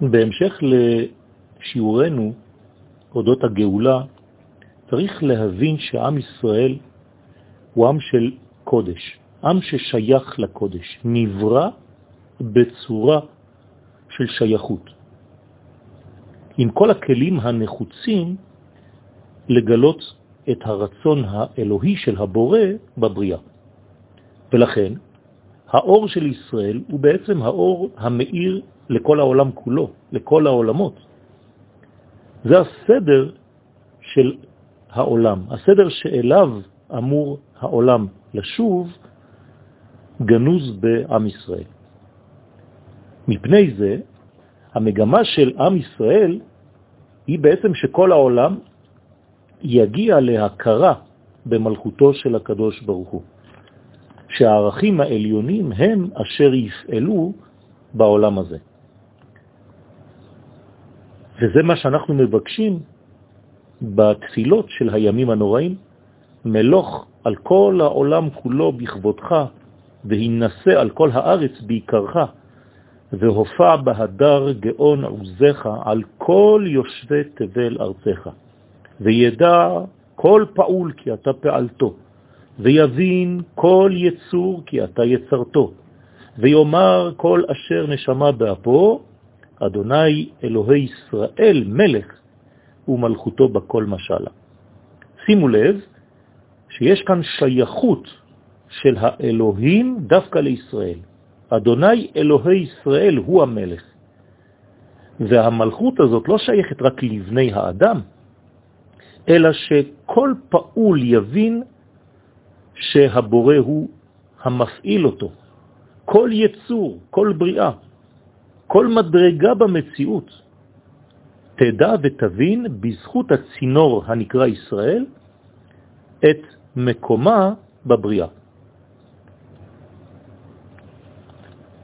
בהמשך לשיעורנו אודות הגאולה, צריך להבין שעם ישראל הוא עם של קודש, עם ששייך לקודש, נברא בצורה של שייכות. עם כל הכלים הנחוצים לגלות את הרצון האלוהי של הבורא בבריאה. ולכן, האור של ישראל הוא בעצם האור המאיר לכל העולם כולו, לכל העולמות. זה הסדר של העולם, הסדר שאליו אמור העולם לשוב, גנוז בעם ישראל. מפני זה, המגמה של עם ישראל היא בעצם שכל העולם יגיע להכרה במלכותו של הקדוש ברוך הוא. שהערכים העליונים הם אשר יפעלו בעולם הזה. וזה מה שאנחנו מבקשים בתפילות של הימים הנוראים, מלוך על כל העולם כולו בכבודך, והינשא על כל הארץ בעיקרך, והופע בהדר גאון עוזך על כל יושבי תבל ארצך. וידע כל פעול כי אתה פעלתו, ויבין כל יצור כי אתה יצרתו, ויאמר כל אשר נשמה באפו, אדוני אלוהי ישראל מלך ומלכותו בכל משלה. שימו לב שיש כאן שייכות של האלוהים דווקא לישראל. אדוני אלוהי ישראל הוא המלך. והמלכות הזאת לא שייכת רק לבני האדם, אלא שכל פעול יבין שהבורא הוא המפעיל אותו. כל יצור, כל בריאה, כל מדרגה במציאות, תדע ותבין בזכות הצינור הנקרא ישראל את מקומה בבריאה.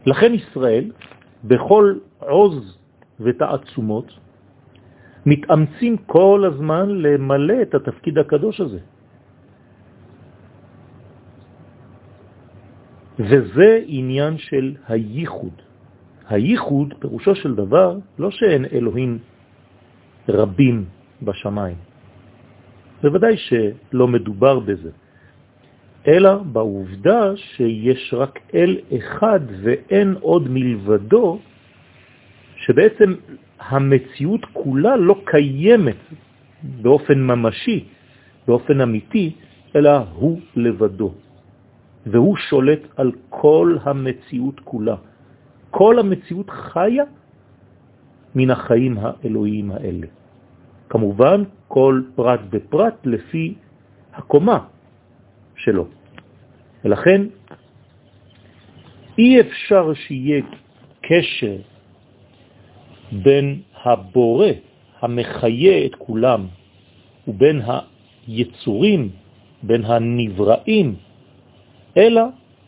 לכן ישראל, בכל עוז ותעצומות, מתאמצים כל הזמן למלא את התפקיד הקדוש הזה. וזה עניין של הייחוד. הייחוד, פירושו של דבר, לא שאין אלוהים רבים בשמיים. בוודאי שלא מדובר בזה, אלא בעובדה שיש רק אל אחד ואין עוד מלבדו, שבעצם המציאות כולה לא קיימת באופן ממשי, באופן אמיתי, אלא הוא לבדו. והוא שולט על כל המציאות כולה. כל המציאות חיה מן החיים האלוהיים האלה. כמובן, כל פרט בפרט לפי הקומה שלו. ולכן אי אפשר שיהיה קשר בין הבורא המחיה את כולם ובין היצורים, בין הנבראים, אלא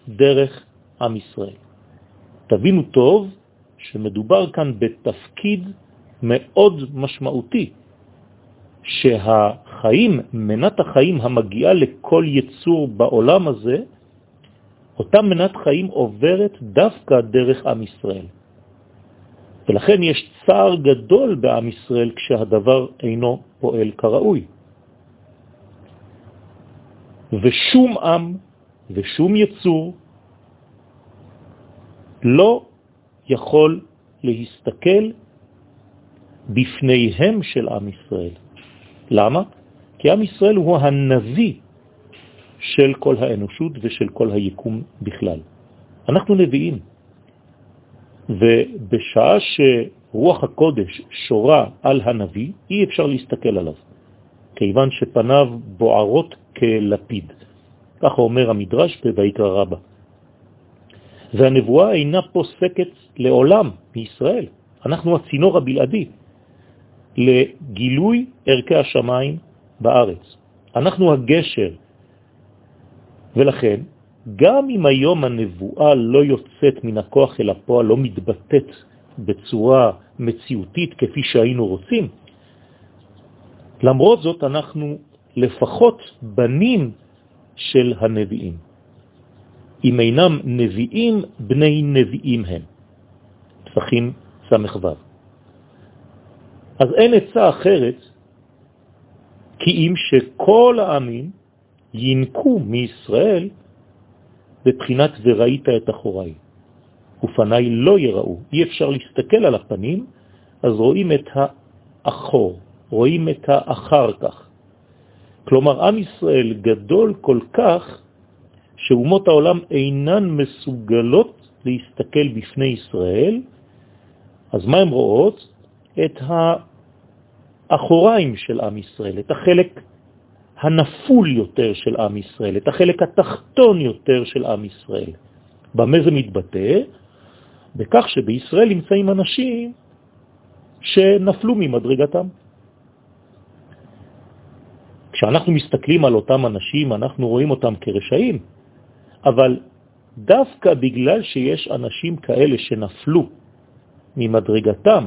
דרך עם ישראל. תבינו טוב שמדובר כאן בתפקיד מאוד משמעותי, שהחיים, מנת החיים המגיעה לכל יצור בעולם הזה, אותה מנת חיים עוברת דווקא דרך עם ישראל. ולכן יש צער גדול בעם ישראל כשהדבר אינו פועל כראוי. ושום עם ושום יצור לא יכול להסתכל בפניהם של עם ישראל. למה? כי עם ישראל הוא הנביא של כל האנושות ושל כל היקום בכלל. אנחנו נביאים, ובשעה שרוח הקודש שורה על הנביא, אי אפשר להסתכל עליו, כיוון שפניו בוערות כלפיד. ככה אומר המדרש בויקרא רבה. והנבואה אינה פוסקת לעולם מישראל. אנחנו הצינור הבלעדי לגילוי ערכי השמיים בארץ. אנחנו הגשר. ולכן, גם אם היום הנבואה לא יוצאת מן הכוח אל הפועל, לא מתבטאת בצורה מציאותית כפי שהיינו רוצים, למרות זאת אנחנו לפחות בנים של הנביאים. אם אינם נביאים, בני נביאים הם. פסחים סמ"ו. אז אין עצה אחרת כי אם שכל העמים ינקו מישראל בבחינת וראית את אחוריי, ופניי לא יראו. אי אפשר להסתכל על הפנים, אז רואים את האחור, רואים את האחר כך. כלומר, עם ישראל גדול כל כך שאומות העולם אינן מסוגלות להסתכל בפני ישראל, אז מה הן רואות? את האחוריים של עם ישראל, את החלק הנפול יותר של עם ישראל, את החלק התחתון יותר של עם ישראל. במה זה מתבטא? בכך שבישראל נמצאים אנשים שנפלו ממדרגתם. כשאנחנו מסתכלים על אותם אנשים, אנחנו רואים אותם כרשעים, אבל דווקא בגלל שיש אנשים כאלה שנפלו ממדרגתם,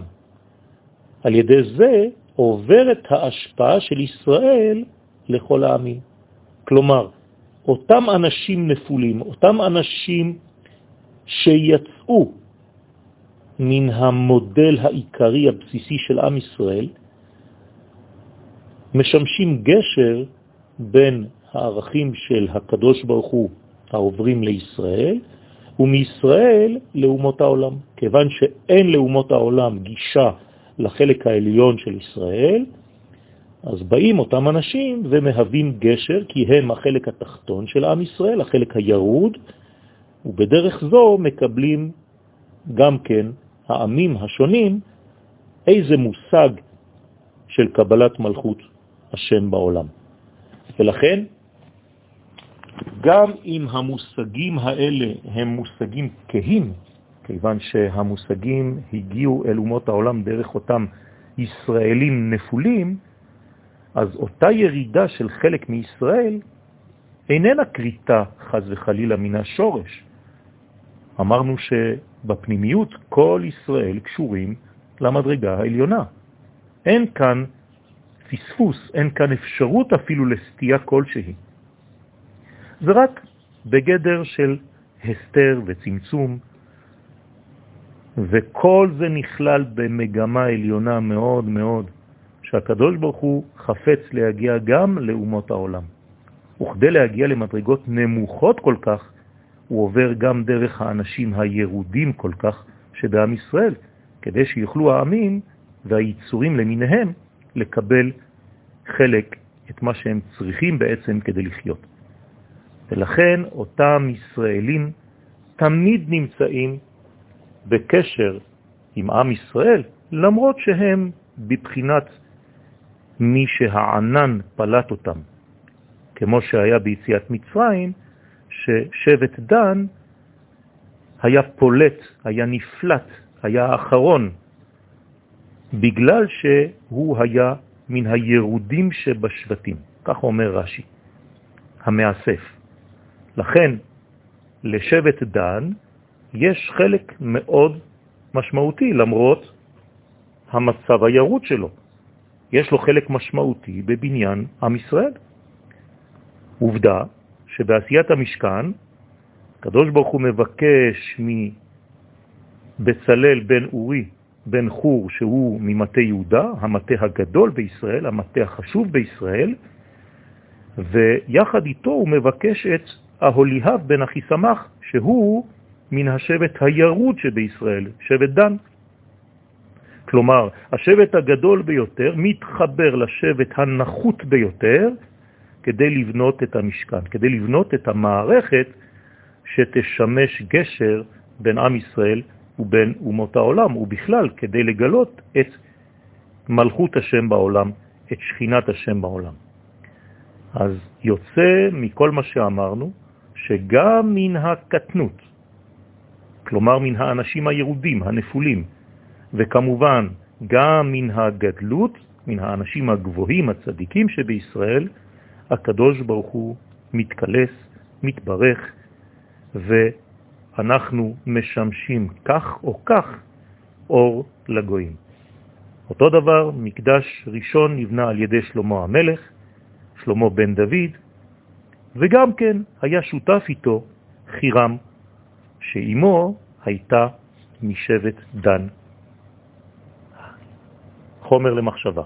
על ידי זה עוברת ההשפעה של ישראל לכל העמים. כלומר, אותם אנשים נפולים, אותם אנשים שיצאו מן המודל העיקרי הבסיסי של עם ישראל, משמשים גשר בין הערכים של הקדוש ברוך הוא העוברים לישראל, ומישראל לאומות העולם. כיוון שאין לאומות העולם גישה לחלק העליון של ישראל, אז באים אותם אנשים ומהווים גשר, כי הם החלק התחתון של עם ישראל, החלק הירוד, ובדרך זו מקבלים גם כן העמים השונים איזה מושג של קבלת מלכות השם בעולם. ולכן, גם אם המושגים האלה הם מושגים כהים, כיוון שהמושגים הגיעו אל אומות העולם דרך אותם ישראלים נפולים, אז אותה ירידה של חלק מישראל איננה קריטה חז וחלילה מן השורש. אמרנו שבפנימיות כל ישראל קשורים למדרגה העליונה. אין כאן פספוס, אין כאן אפשרות אפילו לסטייה כלשהי. זה רק בגדר של הסתר וצמצום, וכל זה נכלל במגמה עליונה מאוד מאוד, שהקדוש ברוך הוא חפץ להגיע גם לאומות העולם. וכדי להגיע למדרגות נמוכות כל כך, הוא עובר גם דרך האנשים הירודים כל כך שבעם ישראל, כדי שיוכלו העמים והיצורים למיניהם לקבל חלק, את מה שהם צריכים בעצם כדי לחיות. ולכן אותם ישראלים תמיד נמצאים בקשר עם עם ישראל, למרות שהם בבחינת מי שהענן פלט אותם, כמו שהיה ביציאת מצרים, ששבט דן היה פולט, היה נפלט, היה האחרון, בגלל שהוא היה מן הירודים שבשבטים, כך אומר רש"י, המאסף. לכן, לשבט דן יש חלק מאוד משמעותי, למרות המצב הירוד שלו. יש לו חלק משמעותי בבניין עם ישראל. עובדה שבעשיית המשכן, קדוש ברוך הוא מבקש מבצלל בן אורי, בן חור, שהוא ממטה יהודה, המטה הגדול בישראל, המטה החשוב בישראל, ויחד איתו הוא מבקש את ההוליהב בן אחיסמך, שהוא מן השבט הירוד שבישראל, שבט דן. כלומר, השבט הגדול ביותר מתחבר לשבט הנחות ביותר כדי לבנות את המשכן, כדי לבנות את המערכת שתשמש גשר בין עם ישראל ובין אומות העולם, ובכלל כדי לגלות את מלכות השם בעולם, את שכינת השם בעולם. אז יוצא מכל מה שאמרנו, שגם מן הקטנות, כלומר מן האנשים הירודים, הנפולים, וכמובן גם מן הגדלות, מן האנשים הגבוהים, הצדיקים שבישראל, הקדוש ברוך הוא מתקלס, מתברך, ואנחנו משמשים כך או כך אור לגויים. אותו דבר, מקדש ראשון נבנה על ידי שלמה המלך, שלמה בן דוד, וגם כן היה שותף איתו חירם, שאימו הייתה משבט דן. חומר למחשבה.